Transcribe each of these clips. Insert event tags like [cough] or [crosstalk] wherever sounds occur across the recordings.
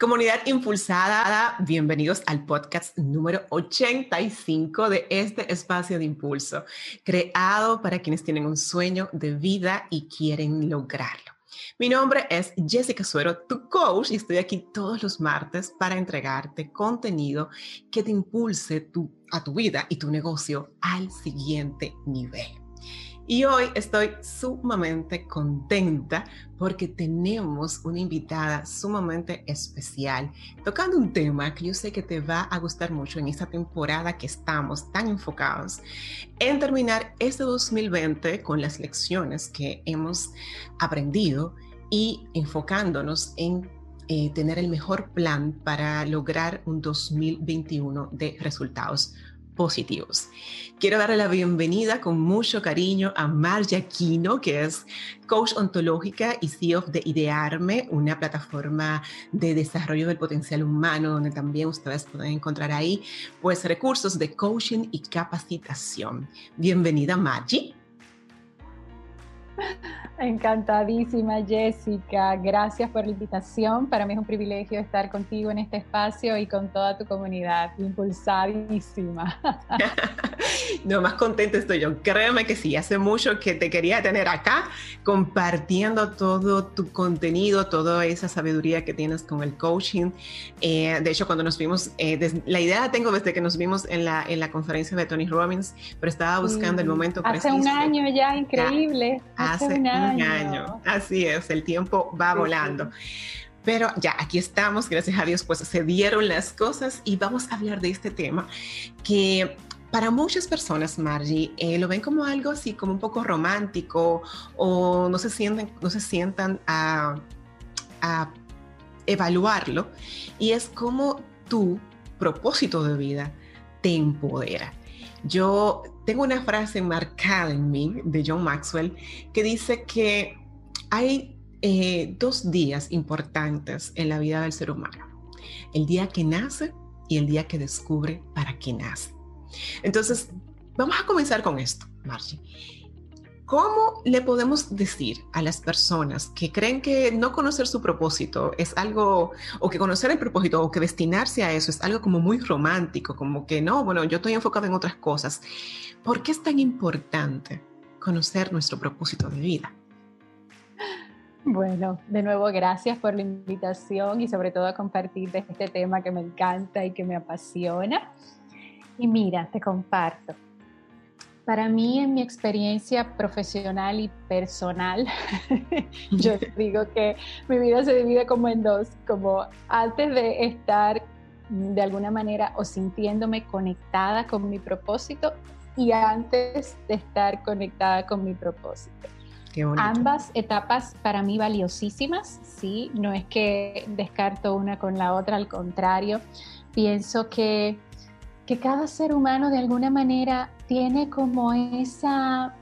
Comunidad Impulsada, bienvenidos al podcast número 85 de este espacio de impulso, creado para quienes tienen un sueño de vida y quieren lograrlo. Mi nombre es Jessica Suero, tu coach, y estoy aquí todos los martes para entregarte contenido que te impulse a tu vida y tu negocio al siguiente nivel. Y hoy estoy sumamente contenta porque tenemos una invitada sumamente especial tocando un tema que yo sé que te va a gustar mucho en esta temporada que estamos tan enfocados en terminar este 2020 con las lecciones que hemos aprendido y enfocándonos en eh, tener el mejor plan para lograr un 2021 de resultados positivos. Quiero darle la bienvenida con mucho cariño a Marja Aquino, que es coach ontológica y CEO de Idearme, una plataforma de desarrollo del potencial humano, donde también ustedes pueden encontrar ahí pues recursos de coaching y capacitación. Bienvenida, Margie. Encantadísima, Jessica. Gracias por la invitación. Para mí es un privilegio estar contigo en este espacio y con toda tu comunidad. Impulsadísima. [laughs] no, más contenta estoy yo. Créeme que sí, hace mucho que te quería tener acá compartiendo todo tu contenido, toda esa sabiduría que tienes con el coaching. Eh, de hecho, cuando nos vimos, eh, la idea la tengo desde que nos vimos en la, en la conferencia de Tony Robbins, pero estaba buscando el momento preciso. Hace un año ya, increíble. Hace un año año. Así es, el tiempo va volando. Pero ya, aquí estamos, gracias a Dios, pues se dieron las cosas y vamos a hablar de este tema que para muchas personas, Margie, eh, lo ven como algo así, como un poco romántico o no se sienten, no se sientan a, a evaluarlo y es como tu propósito de vida te empodera. Yo tengo una frase marcada en mí de John Maxwell que dice que hay eh, dos días importantes en la vida del ser humano. El día que nace y el día que descubre para qué nace. Entonces, vamos a comenzar con esto, Margie. ¿Cómo le podemos decir a las personas que creen que no conocer su propósito es algo, o que conocer el propósito, o que destinarse a eso es algo como muy romántico, como que no, bueno, yo estoy enfocado en otras cosas? ¿Por qué es tan importante conocer nuestro propósito de vida? Bueno, de nuevo, gracias por la invitación y sobre todo a compartir de este tema que me encanta y que me apasiona. Y mira, te comparto. Para mí, en mi experiencia profesional y personal, [laughs] yo digo que mi vida se divide como en dos, como antes de estar de alguna manera o sintiéndome conectada con mi propósito y antes de estar conectada con mi propósito. Ambas etapas para mí valiosísimas, sí, no es que descarto una con la otra, al contrario, pienso que, que cada ser humano de alguna manera tiene como esa,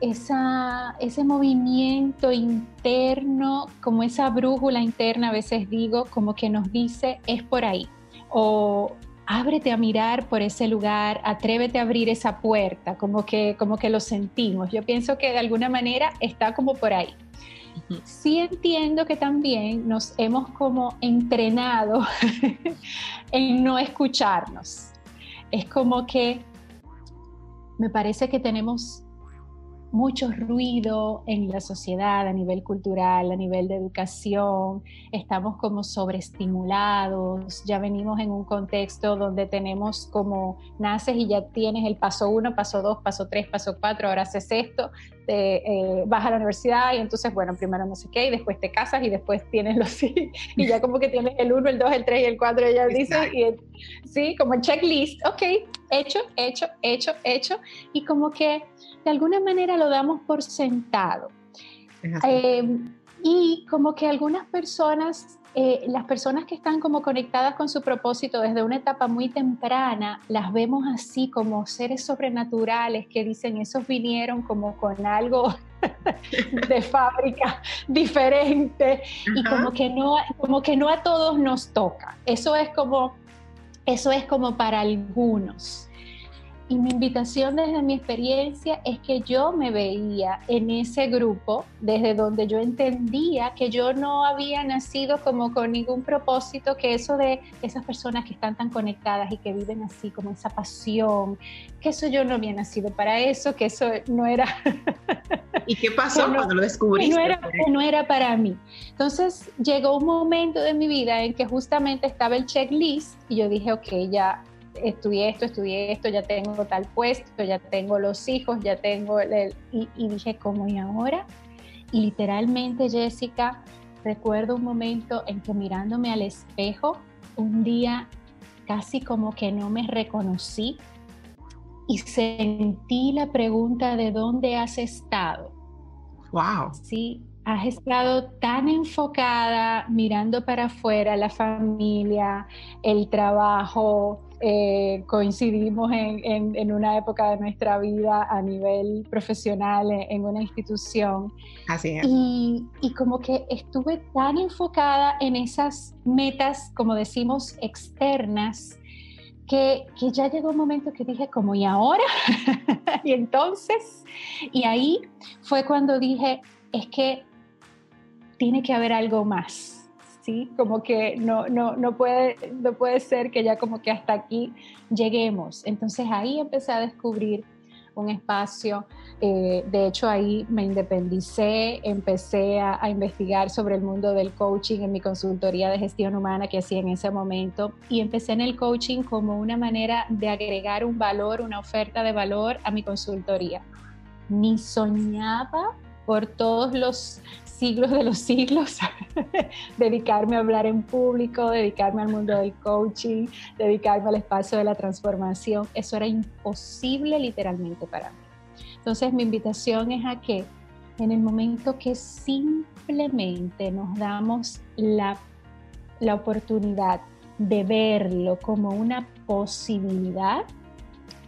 esa, ese movimiento interno, como esa brújula interna, a veces digo, como que nos dice, es por ahí. O ábrete a mirar por ese lugar, atrévete a abrir esa puerta, como que, como que lo sentimos. Yo pienso que de alguna manera está como por ahí. Sí entiendo que también nos hemos como entrenado [laughs] en no escucharnos. Es como que me parece que tenemos mucho ruido en la sociedad a nivel cultural, a nivel de educación, estamos como sobreestimulados, ya venimos en un contexto donde tenemos como naces y ya tienes el paso uno, paso dos, paso tres, paso cuatro, ahora haces esto, te, eh, vas a la universidad y entonces, bueno, primero no sé qué, y después te casas y después tienes los [laughs] y ya como que tienes el uno, el dos, el tres y el cuatro, ya dices, y sí, como checklist, ok, hecho, hecho, hecho, hecho, y como que de alguna manera lo damos por sentado. Eh, Y como que algunas personas, eh, las personas que están como conectadas con su propósito desde una etapa muy temprana, las vemos así como seres sobrenaturales que dicen, esos vinieron como con algo [laughs] de fábrica diferente y como que no como que no a todos nos toca. Eso es como eso es como para algunos. Y mi invitación desde mi experiencia es que yo me veía en ese grupo desde donde yo entendía que yo no había nacido como con ningún propósito, que eso de esas personas que están tan conectadas y que viven así, como esa pasión, que eso yo no había nacido para eso, que eso no era... ¿Y qué pasó cuando lo descubriste? No era, no era para mí. Entonces llegó un momento de mi vida en que justamente estaba el checklist y yo dije, ok, ya estudié esto, estudié esto, ya tengo tal puesto, ya tengo los hijos, ya tengo el, y, y, dije, ¿cómo y ahora? Y literalmente, Jessica, recuerdo un momento en que mirándome al espejo, un día casi como que no me reconocí y sentí la pregunta de dónde has estado. Wow. Sí, has estado tan enfocada mirando para afuera, la familia, el trabajo, eh, coincidimos en, una época de nuestra vida a nivel profesional en, una institución. Así es. Y, y, como que estuve tan enfocada en esas metas, como decimos, externas, que, que ya llegó un momento que dije, como, ¿y ahora? [laughs] y entonces, y ahí fue cuando dije, es que tiene que haber algo más como que no, no, no, puede, no puede ser que ya como que hasta aquí lleguemos. Entonces ahí empecé a descubrir un espacio. Eh, de hecho, ahí me independicé, empecé a, a, investigar sobre el mundo del coaching en mi consultoría de gestión humana que hacía en ese momento y empecé en el coaching como una manera de agregar un valor, una oferta de valor a mi consultoría. Ni soñaba por todos los siglos de los siglos, [laughs] dedicarme a hablar en público, dedicarme al mundo del coaching, dedicarme al espacio de la transformación. Eso era imposible literalmente para mí. Entonces mi invitación es a que en el momento que simplemente nos damos la, la oportunidad de verlo como una posibilidad,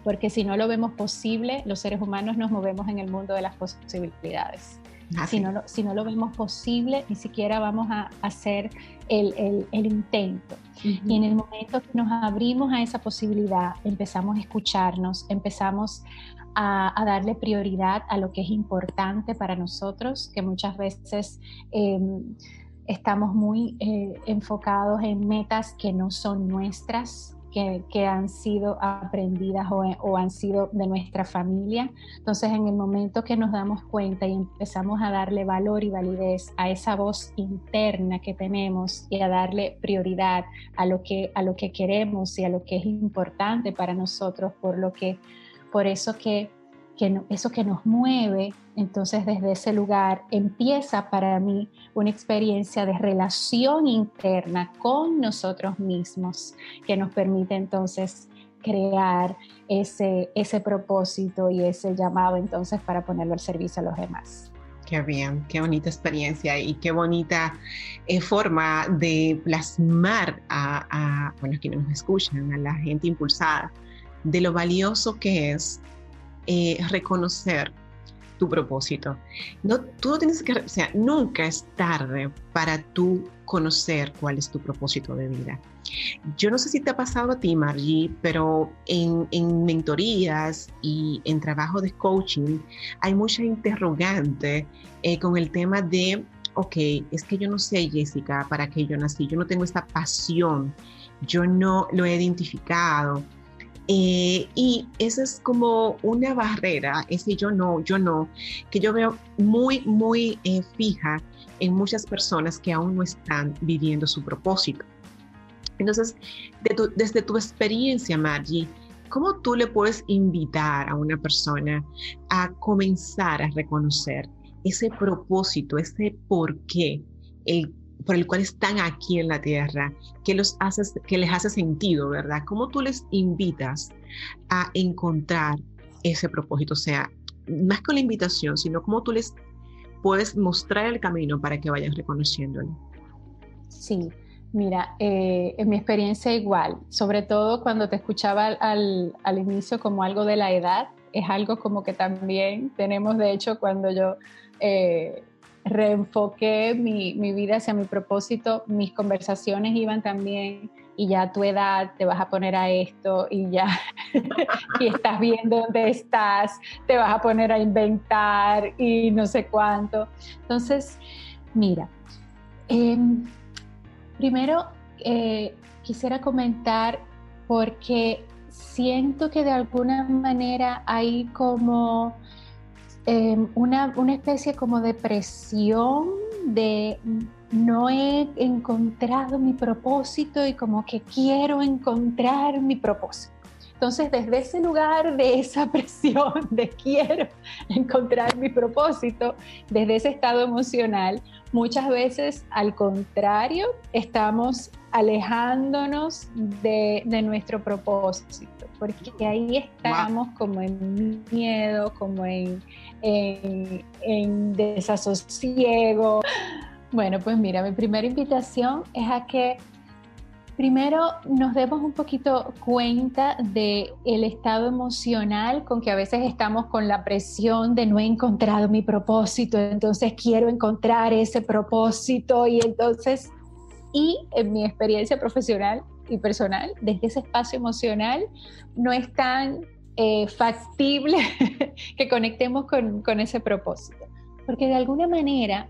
porque si no lo vemos posible, los seres humanos nos movemos en el mundo de las posibilidades. Si no, si no, lo vemos posible, ni siquiera vamos a hacer el, el, intento. Y en el momento que nos abrimos a esa posibilidad, empezamos a escucharnos, empezamos a, a, darle prioridad a lo que es importante para nosotros, que muchas veces em, estamos muy eh, enfocados en metas que no son nuestras, que, han sido aprendidas o, han sido de nuestra familia. Entonces, en el momento que nos damos cuenta y empezamos a darle valor y validez a esa voz interna que tenemos y a darle prioridad a lo que, a lo que queremos y a lo que es importante para nosotros, por lo que, por eso que eso que nos mueve, entonces desde ese lugar empieza para mí una experiencia de relación interna con nosotros mismos que nos permite entonces crear ese, ese propósito y ese llamado entonces para ponerlo al servicio a los demás. Qué bien, qué bonita experiencia y qué bonita eh, forma de plasmar a, a bueno, quienes nos escuchan, a la gente impulsada, de lo valioso que es eh, reconocer tu propósito. No, tú no tienes que, o sea, nunca es tarde para tú conocer cuál es tu propósito de vida. Yo no sé si te ha pasado a ti, Margie, pero en, en mentorías y en trabajo de coaching hay mucha interrogante eh, con el tema de, ok, es que yo no sé, Jessica, para qué yo nací, yo no tengo esta pasión, yo no lo he identificado eh, y esa es como una barrera, ese yo no, yo no, que yo veo muy, muy eh, fija en muchas personas que aún no están viviendo su propósito. Entonces, desde tu experiencia, Margie, ¿cómo tú le puedes invitar a una persona a comenzar a reconocer ese propósito, ese por qué, el por el cual están aquí en la tierra, que, los haces, que les hace sentido, ¿verdad? ¿Cómo tú les invitas a encontrar ese propósito? O sea, más con la invitación, sino cómo tú les puedes mostrar el camino para que vayan reconociéndolo. Sí, Mira, eh, en mi experiencia igual, sobre todo cuando te escuchaba al, al, inicio como algo de la edad, es algo como que también tenemos, de hecho, cuando yo eh, reenfoqué mi, mi, vida hacia mi propósito, mis conversaciones iban también y ya a tu edad te vas a poner a esto y ya [laughs] y estás viendo dónde estás, te vas a poner a inventar y no sé cuánto. Entonces, mira, eh, Primero, eh, quisiera comentar porque siento que de alguna manera hay como em, una, una, especie como de presión de no he encontrado mi propósito y como que quiero encontrar mi propósito. Entonces, desde ese lugar de esa [laughs] presión de quiero encontrar mi propósito, desde ese estado emocional, muchas veces al contrario, estamos alejándonos de, nuestro propósito, porque ahí estamos como en miedo, como en, en, en desasosiego. Bueno, pues mira, mi primera invitación es a que Primero, nos demos un poquito cuenta de el estado emocional con que a veces estamos con la presión de no he encontrado mi propósito, entonces quiero encontrar ese propósito y entonces, y en mi experiencia profesional personal, desde ese espacio emocional, no es tan eh, factible [laughs] que conectemos con, con ese propósito, porque de alguna manera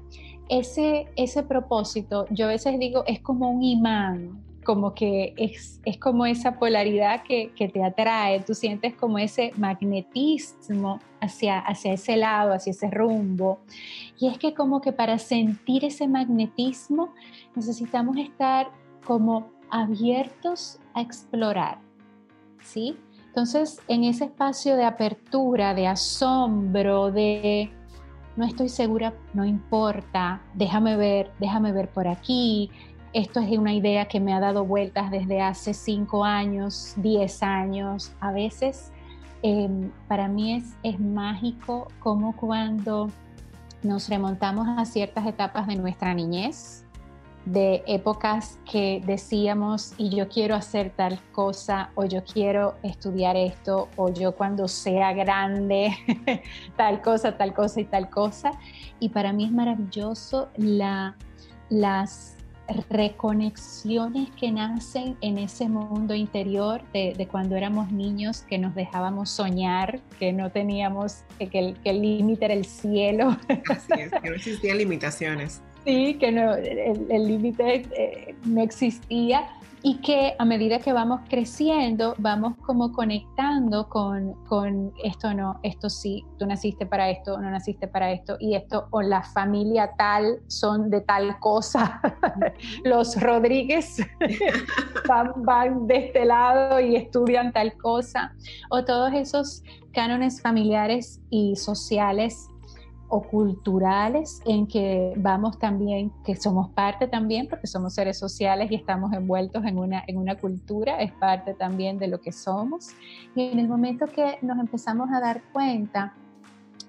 ese, ese propósito, yo a veces digo, es como un imán como que es, es como esa polaridad que, que, te atrae, tú sientes como ese magnetismo hacia, hacia ese lado, hacia ese rumbo. Y es que como que para sentir ese magnetismo necesitamos estar como abiertos a explorar, ¿sí? Entonces, en ese espacio de apertura, de asombro, de no estoy segura, no importa, déjame ver, déjame ver por aquí, esto es una idea que me ha dado vueltas desde hace cinco años, diez años. A veces em, para mí es, es mágico como cuando nos remontamos a ciertas etapas de nuestra niñez, de épocas que decíamos y yo quiero hacer tal cosa o yo quiero estudiar esto o yo cuando sea grande [laughs] tal cosa, tal cosa y tal cosa. Y para mí es maravilloso la, las reconexiones que nacen en ese mundo interior de, cuando éramos niños, que nos dejábamos soñar, que no teníamos, que, el límite era el cielo. Así es, que no existían limitaciones. Sí, que no, el límite eh, no existía y que a medida que vamos creciendo, vamos como conectando con, con, esto no, esto sí, tú naciste para esto, no naciste para esto, y esto, o la familia tal son de tal cosa. [laughs] Los Rodríguez [laughs] van, van de este lado y estudian tal cosa, o todos esos cánones familiares y sociales o culturales en que vamos también, que somos parte también, porque somos seres sociales y estamos envueltos en una, en una cultura, es parte también de lo que somos. Y en el momento que nos empezamos a dar cuenta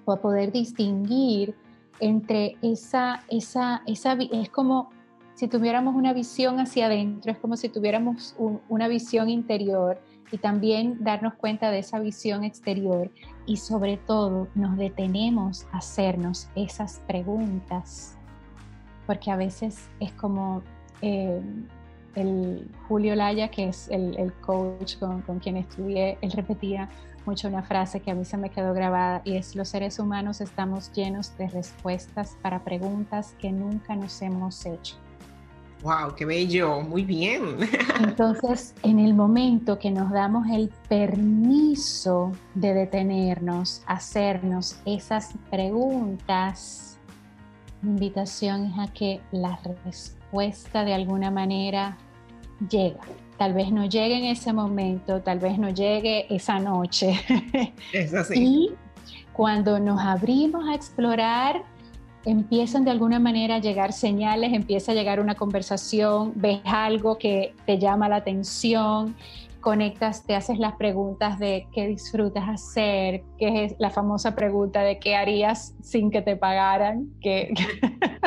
o a poder distinguir entre esa, esa, esa, es como si tuviéramos una visión hacia adentro, es como si tuviéramos una visión interior y también darnos cuenta de esa visión exterior y sobre todo nos detenemos a hacernos esas preguntas, porque a veces es como eh, el Julio Laya, que es el, coach con, quien estudié, él repetía mucho una frase que a mí se me quedó grabada y es los seres humanos estamos llenos de respuestas para preguntas que nunca nos hemos hecho. ¡Wow! ¡Qué bello! Muy bien. [laughs] Entonces, en el momento que nos damos el permiso de detenernos, hacernos esas preguntas, mi invitación es a que la respuesta de alguna manera llega. Tal vez no llegue en ese momento, tal vez no llegue esa noche. Es así. [laughs] Y cuando nos abrimos a explorar, empiezan de alguna manera a llegar señales, empieza a llegar una conversación, ves algo que te llama la atención conectas, te haces las preguntas de qué disfrutas hacer, que es la famosa pregunta de qué harías sin que te pagaran, que,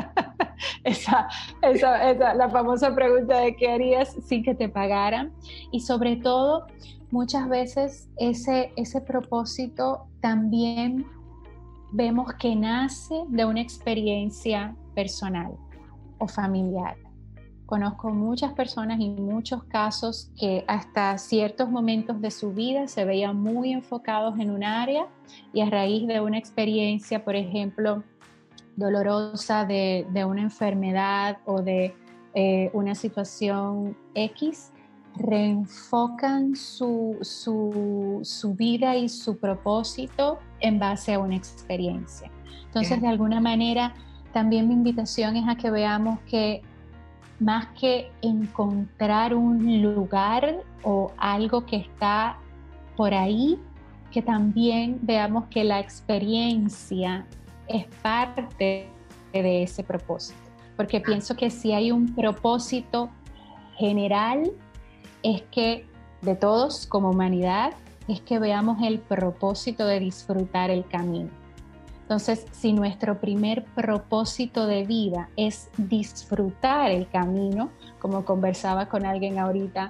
[laughs] esa, esa, la famosa pregunta de qué harías sin que te pagaran. Y sobre todo, muchas veces ese, ese propósito también vemos que nace de una experiencia personal o familiar. Conozco muchas personas y muchos casos que hasta ciertos momentos de su vida se veían muy enfocados en un área y a raíz de una experiencia, por ejemplo, dolorosa de, una enfermedad o de eh, una situación X, reenfocan su, su, vida y su propósito en base a una experiencia. Entonces, de alguna manera, también mi invitación es a que veamos que más que encontrar un lugar o algo que está por ahí, que también veamos que la experiencia es parte de ese propósito. Porque pienso que si hay un propósito general, es que de todos como humanidad, es que veamos el propósito de disfrutar el camino. Entonces, si nuestro primer propósito de vida es disfrutar el camino, como conversaba con alguien ahorita,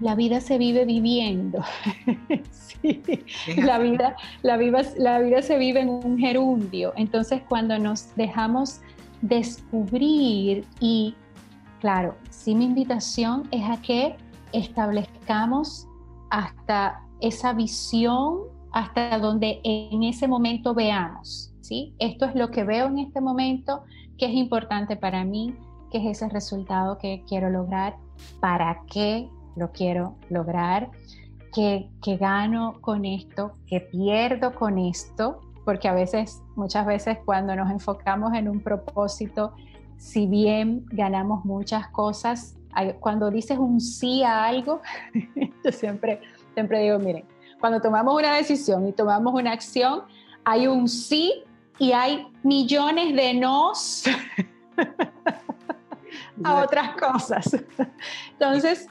la vida se vive viviendo. [laughs] sí, la vida, la, vida, la vida se vive en un gerundio. Entonces, cuando nos dejamos descubrir y, claro, sí mi invitación es a que establezcamos hasta esa visión hasta donde en ese momento veamos, ¿sí? Esto es lo que veo en este momento, que es importante para mí, que es ese resultado que quiero lograr, para qué lo quiero lograr, qué, gano con esto, qué pierdo con esto, porque a veces, muchas veces cuando nos enfocamos en un propósito, si bien ganamos muchas cosas, cuando dices un sí a algo, [laughs] yo siempre, siempre digo, miren, cuando tomamos una decisión y tomamos una acción, hay un sí y hay millones de nos [laughs] a otras cosas. Entonces,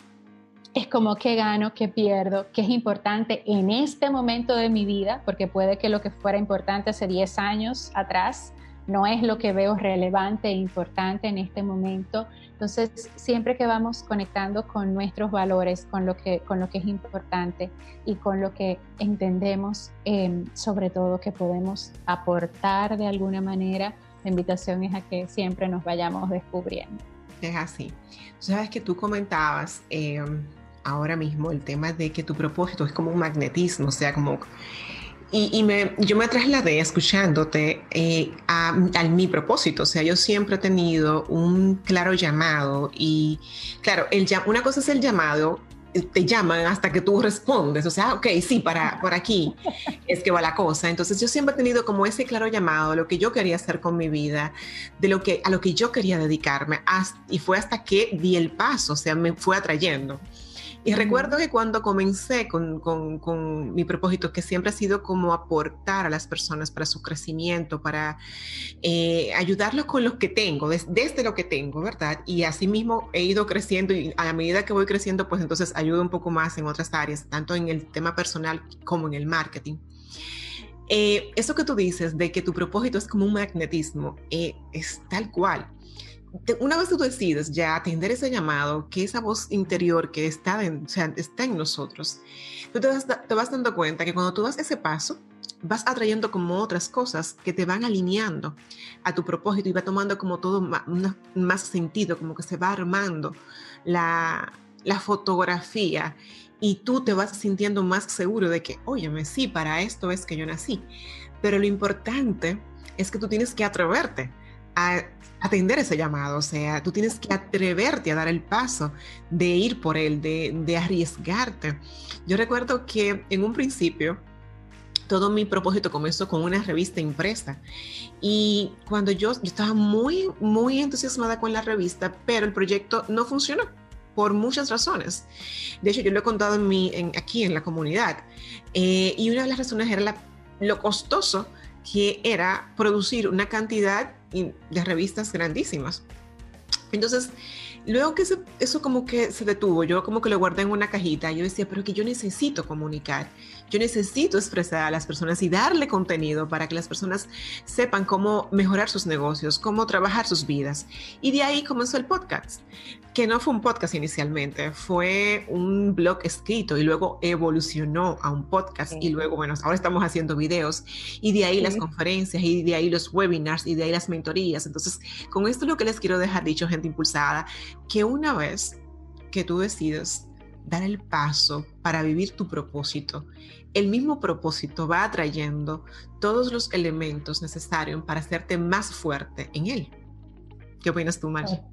es como que gano, que pierdo, que es importante en este momento de mi vida, porque puede que lo que fuera importante hace 10 años atrás no es lo que veo relevante e importante en este momento. Entonces, siempre que vamos conectando con nuestros valores, con lo que, con lo que es importante y con lo que entendemos, em, sobre todo que podemos aportar de alguna manera, la invitación es a que siempre nos vayamos descubriendo. Es así. Sabes que tú comentabas em, ahora mismo el tema de que tu propósito es como un magnetismo, o sea, como y, me, yo me trasladé escuchándote eh, a, mi propósito. O sea, yo siempre he tenido un claro llamado y, claro, el, una cosa es el llamado, te llaman hasta que tú respondes. O sea, ok, sí, para, por aquí es que va la cosa. Entonces yo siempre he tenido como ese claro llamado, lo que yo quería hacer con mi vida, de lo que, a lo que yo quería dedicarme. y fue hasta que di el paso, o sea, me fue atrayendo. Y recuerdo que cuando comencé con, con, mi propósito, que siempre ha sido como aportar a las personas para su crecimiento, para eh, ayudarlos con lo que tengo, desde lo que tengo, ¿verdad? Y así mismo he ido creciendo y a la medida que voy creciendo, pues entonces ayudo un poco más en otras áreas, tanto en el tema personal como en el marketing. Eh, eso que tú dices de que tu propósito es como un magnetismo, eh, es tal cual una vez tú decides ya atender ese llamado, que esa voz interior que está, en, está en nosotros, tú te vas, te vas dando cuenta que cuando tú das ese paso, vas atrayendo como otras cosas que te van alineando a tu propósito y va tomando como todo más, sentido, como que se va armando la, la, fotografía y tú te vas sintiendo más seguro de que, óyeme, sí, para esto es que yo nací. Pero lo importante es que tú tienes que atreverte a atender ese llamado, o sea, tú tienes que atreverte a dar el paso de ir por él, de, arriesgarte. Yo recuerdo que en un principio, todo mi propósito comenzó con una revista impresa. Y cuando yo, estaba muy, muy entusiasmada con la revista, pero el proyecto no funcionó por muchas razones. De hecho, yo lo he contado en mi, aquí en la comunidad. Eh, y una de las razones era lo costoso que era producir una cantidad de revistas grandísimas. Entonces, luego que eso como que se detuvo, yo como que lo guardé en una cajita, yo decía, pero que yo necesito comunicar, yo necesito expresar a las personas y darle contenido para que las personas sepan cómo mejorar sus negocios, cómo trabajar sus vidas. Y de ahí comenzó el podcast, que no fue un podcast inicialmente, fue un blog escrito y luego evolucionó a un podcast y luego, bueno, ahora estamos haciendo videos y de ahí las conferencias y de ahí los webinars y de ahí las mentorías. Entonces, con esto lo que les quiero dejar dicho, gente impulsada, que una vez que tú decides dar el paso para vivir tu propósito, el mismo propósito va atrayendo todos los elementos necesarios para hacerte más fuerte en él. ¿Qué opinas tú, Marcia?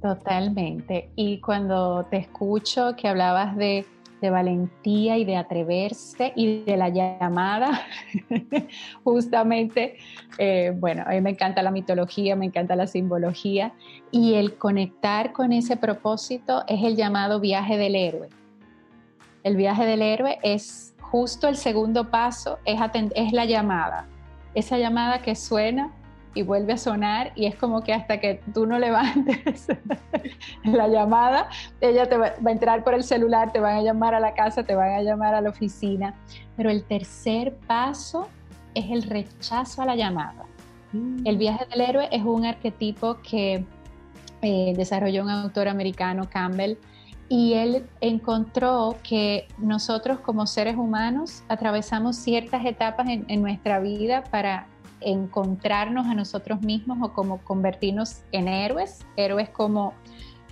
Totalmente. Y cuando te escucho que hablabas de, valentía y de atreverse y de la llamada, [laughs] justamente, eh, bueno, a mí me encanta la mitología, me encanta la simbología y el conectar con ese propósito es el llamado viaje del héroe. El viaje del héroe es justo el segundo paso, es la llamada. Esa llamada que suena y vuelve a sonar y es como que hasta que tú no levantes [laughs] la llamada, ella te va, a entrar por el celular, te van a llamar a la casa, te van a llamar a la oficina. Pero el tercer paso es el rechazo a la llamada. Mm. El viaje del héroe es un arquetipo que eh, desarrolló un autor americano, Campbell, y él encontró que nosotros como seres humanos atravesamos ciertas etapas en nuestra vida para encontrarnos a nosotros mismos o como convertirnos en héroes, héroes como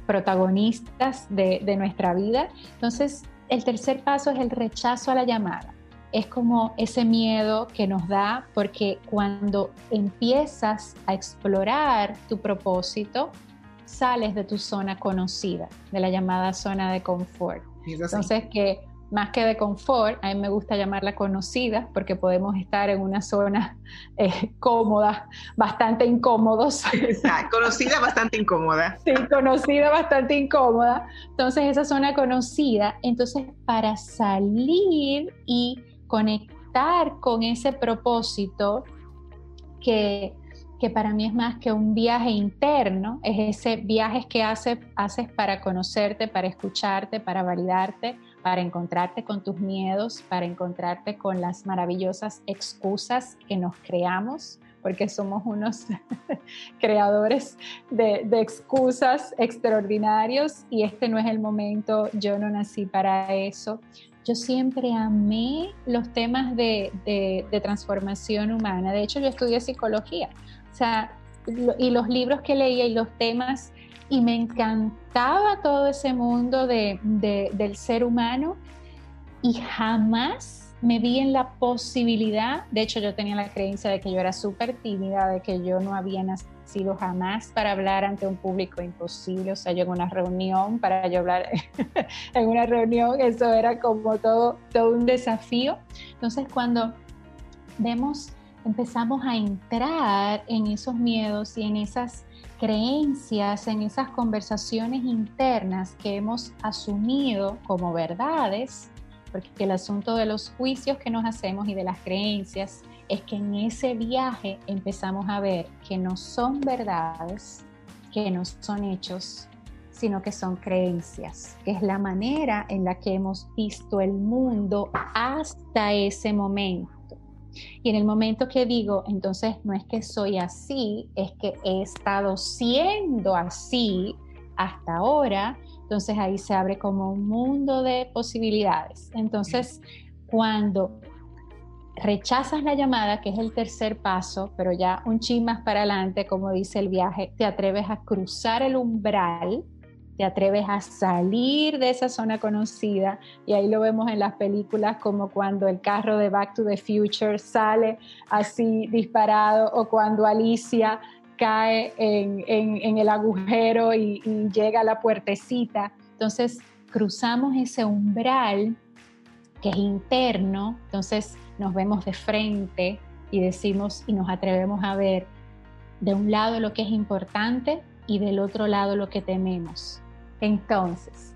protagonistas de, nuestra vida. Entonces, el tercer paso es el rechazo a la llamada. Es como ese miedo que nos da porque cuando empiezas a explorar tu propósito, sales de tu zona conocida, de la llamada zona de confort. Entonces, que más que de confort, a mí me gusta llamarla conocida porque podemos estar en una zona [laughs] eh, cómoda, bastante incómodos. [laughs] conocida, bastante incómoda. Sí, conocida, bastante incómoda. Entonces, esa zona conocida, entonces para salir y conectar con ese propósito que, que para mí es más que un viaje interno, es ese viaje que haces para conocerte, para escucharte, para validarte para encontrarte con tus miedos, para encontrarte con las maravillosas excusas que nos creamos, porque somos unos [laughs] creadores de, excusas extraordinarios y este no es el momento, yo no nací para eso. Yo siempre amé los temas de, de transformación humana, de hecho yo estudié psicología, o sea, y los libros que leía y los temas y me encantaba todo ese mundo de, del ser humano y jamás me vi en la posibilidad, de hecho yo tenía la creencia de que yo era súper tímida, de que yo no había nacido jamás para hablar ante un público imposible, o sea, yo en una reunión, para yo hablar [laughs] en una reunión, eso era como todo, todo un desafío. Entonces cuando vemos, empezamos a entrar en esos miedos y en esas creencias, en esas conversaciones internas que hemos asumido como verdades, porque el asunto de los juicios que nos hacemos y de las creencias es que en ese viaje empezamos a ver que no son verdades, que no son hechos, sino que son creencias, que es la manera en la que hemos visto el mundo hasta ese momento. Y en el momento que digo, entonces no es que soy así, es que he estado siendo así hasta ahora, entonces ahí se abre como un mundo de posibilidades. Entonces, cuando rechazas la llamada, que es el tercer paso, pero ya un chin más para adelante, como dice el viaje, te atreves a cruzar el umbral te atreves a salir de esa zona conocida y ahí lo vemos en las películas como cuando el carro de Back to the Future sale así disparado o cuando Alicia cae en, el agujero y, y llega a la puertecita. Entonces cruzamos ese umbral que es interno, entonces nos vemos de frente y decimos y nos atrevemos a ver de un lado lo que es importante y del otro lado lo que tememos. Entonces,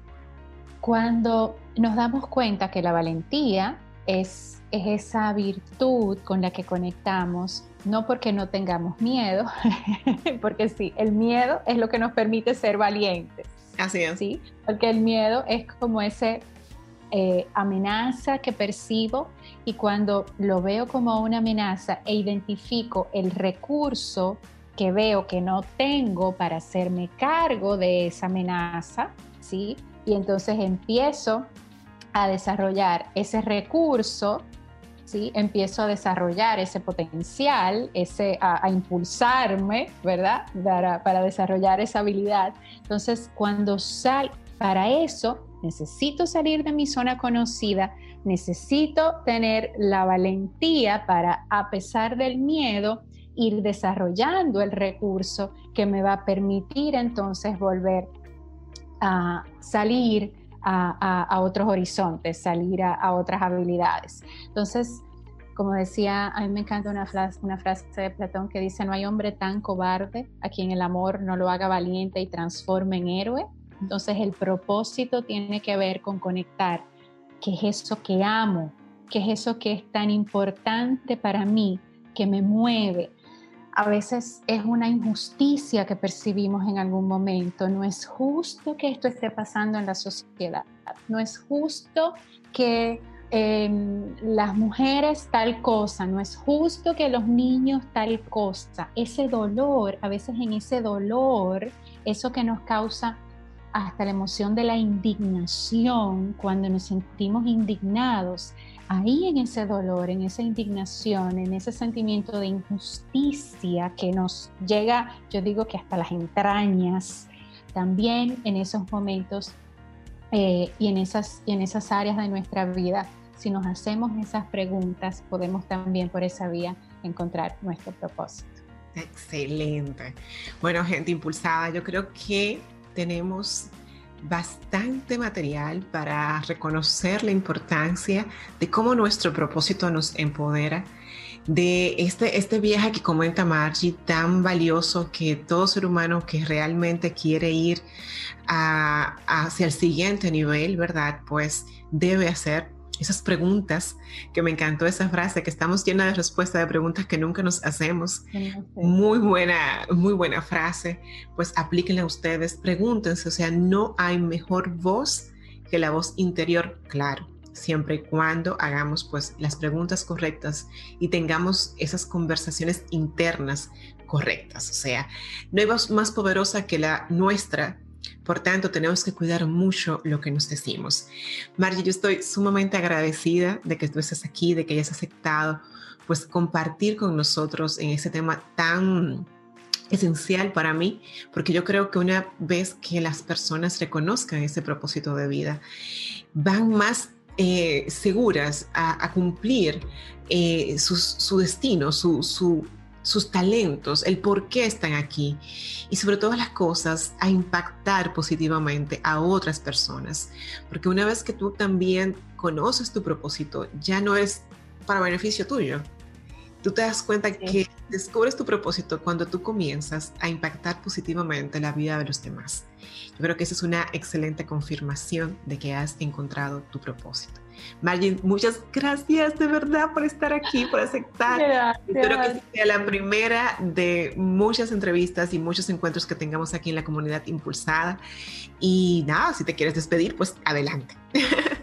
cuando nos damos cuenta que la valentía es, es esa virtud con la que conectamos, no porque no tengamos miedo, [laughs] porque sí, el miedo es lo que nos permite ser valientes. Así es. ¿sí? Porque el miedo es como ese eh, amenaza que percibo y cuando lo veo como una amenaza e identifico el recurso que veo que no tengo para hacerme cargo de esa amenaza, ¿sí? Y entonces empiezo a desarrollar ese recurso, ¿sí? empiezo a desarrollar ese potencial, ese, a, impulsarme, ¿verdad? Para, para, desarrollar esa habilidad. Entonces, cuando sal, para eso necesito salir de mi zona conocida, necesito tener la valentía para, a pesar del miedo, ir desarrollando el recurso que me va a permitir entonces volver a salir a, otros horizontes, salir a, otras habilidades. Entonces, como decía, a mí me encanta una frase, una frase de Platón que dice, no hay hombre tan cobarde a quien el amor no lo haga valiente y transforme en héroe. Entonces el propósito tiene que ver con conectar qué es eso que amo, qué es eso que es tan importante para mí, que me mueve, a veces es una injusticia que percibimos en algún momento. No es justo que esto esté pasando en la sociedad. No es justo que em, las mujeres tal cosa. No es justo que los niños tal cosa. Ese dolor, a veces en ese dolor, eso que nos causa hasta la emoción de la indignación, cuando nos sentimos indignados, ahí en ese dolor, en esa indignación, en ese sentimiento de injusticia que nos llega, yo digo que hasta las entrañas, también en esos momentos eh, y, en esas, en esas áreas de nuestra vida, si nos hacemos esas preguntas, podemos también por esa vía encontrar nuestro propósito. Excelente. Bueno, gente impulsada, yo creo que tenemos bastante material para reconocer la importancia de cómo nuestro propósito nos empodera, de este, este viaje que comenta Margie, tan valioso que todo ser humano que realmente quiere ir hacia el siguiente nivel, ¿verdad? Pues debe hacer esas preguntas, que me encantó esa frase, que estamos llenas de respuestas de preguntas que nunca nos hacemos. Muy buena, muy buena frase. Pues aplíquenla ustedes, pregúntense, o sea, no hay mejor voz que la voz interior, claro siempre y cuando hagamos pues las preguntas correctas y tengamos esas conversaciones internas correctas. O sea, no hay voz más poderosa que la nuestra por tanto, tenemos que cuidar mucho lo que nos decimos. Margie, yo estoy sumamente agradecida de que tú estés aquí, de que hayas aceptado pues compartir con nosotros en ese tema tan esencial para mí, porque yo creo que una vez que las personas reconozcan ese propósito de vida, van más eh, seguras a, cumplir eh, su, destino, su, su sus talentos, el por qué están aquí y sobre todas las cosas a impactar positivamente a otras personas. Porque una vez que tú también conoces tu propósito, ya no es para beneficio tuyo. Tú te das cuenta que descubres tu propósito cuando tú comienzas a impactar positivamente la vida de los demás. Yo creo que esa es una excelente confirmación de que has encontrado tu propósito. Margin, muchas gracias de verdad por estar aquí, por aceptar. Espero que sea la primera de muchas entrevistas y muchos encuentros que tengamos aquí en la comunidad impulsada. Y nada, si te quieres despedir, pues adelante. [laughs]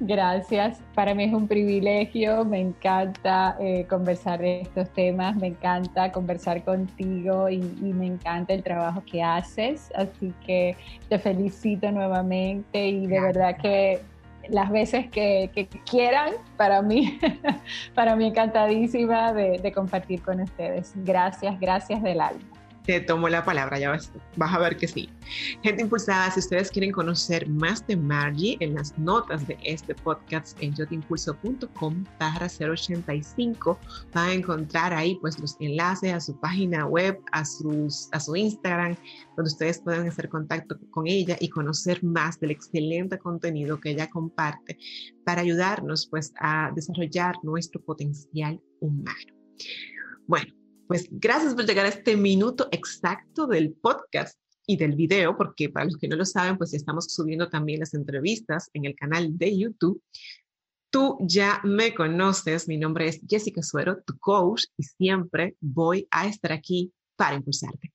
Gracias, para mí es un privilegio, me encanta eh, conversar de estos temas, me encanta conversar contigo y, y, me encanta el trabajo que haces, así que te felicito nuevamente y de verdad que las veces que, quieran, para mí, [laughs] para mí encantadísima de, de compartir con ustedes. Gracias, gracias del alma te tomo la palabra, ya vas, vas, a ver que sí. Gente impulsada, si ustedes quieren conocer más de Margie, en las notas de este podcast en yotimpulso.com barra 085 van a encontrar ahí pues los enlaces a su página web, a, sus, a su Instagram, donde ustedes pueden hacer contacto con ella y conocer más del excelente contenido que ella comparte para ayudarnos pues a desarrollar nuestro potencial humano. Bueno, pues gracias por llegar a este minuto exacto del podcast y del video, porque para los que no lo saben, pues estamos subiendo también las entrevistas en el canal de YouTube. Tú ya me conoces, mi nombre es Jessica Suero, tu coach, y siempre voy a estar aquí para impulsarte.